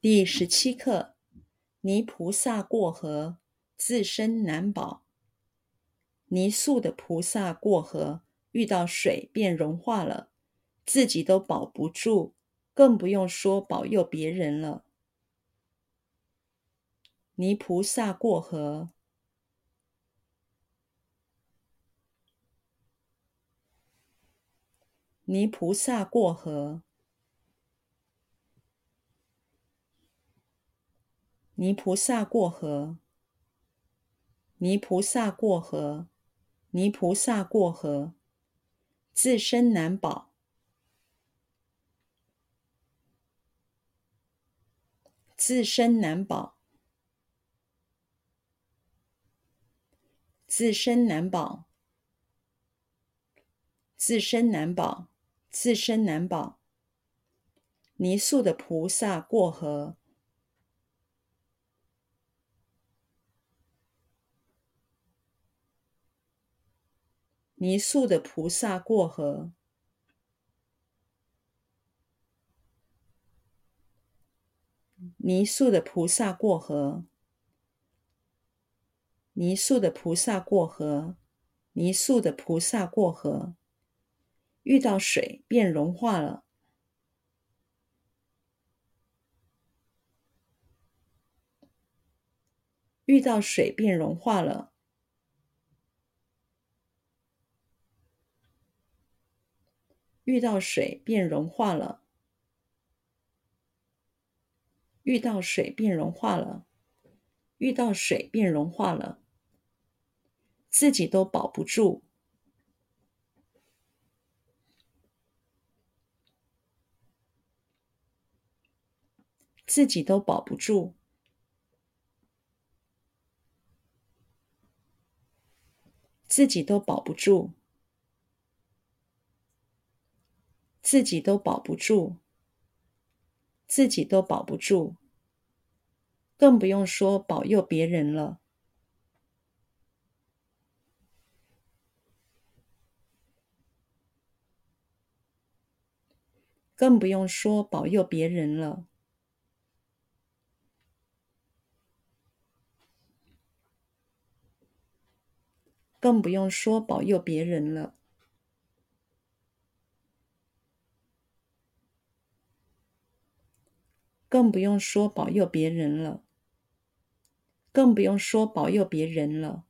第十七课：泥菩萨过河，自身难保。泥塑的菩萨过河，遇到水便融化了，自己都保不住，更不用说保佑别人了。泥菩萨过河，泥菩萨过河。泥菩萨过河，泥菩萨过河，泥菩萨过河，自身难保，自身难保，自身难保，自身难保，自身难保。泥塑的菩萨过河。泥塑的菩萨过河，泥塑的菩萨过河，泥塑的菩萨过河，泥塑的菩萨过河，遇到水便融化了，遇到水便融化了。遇到水便融化了，遇到水便融化了，遇到水便融化了，自己都保不住，自己都保不住，自己都保不住。自己都保不住，自己都保不住，更不用说保佑别人了，更不用说保佑别人了，更不用说保佑别人了。更不用说保佑别人了，更不用说保佑别人了。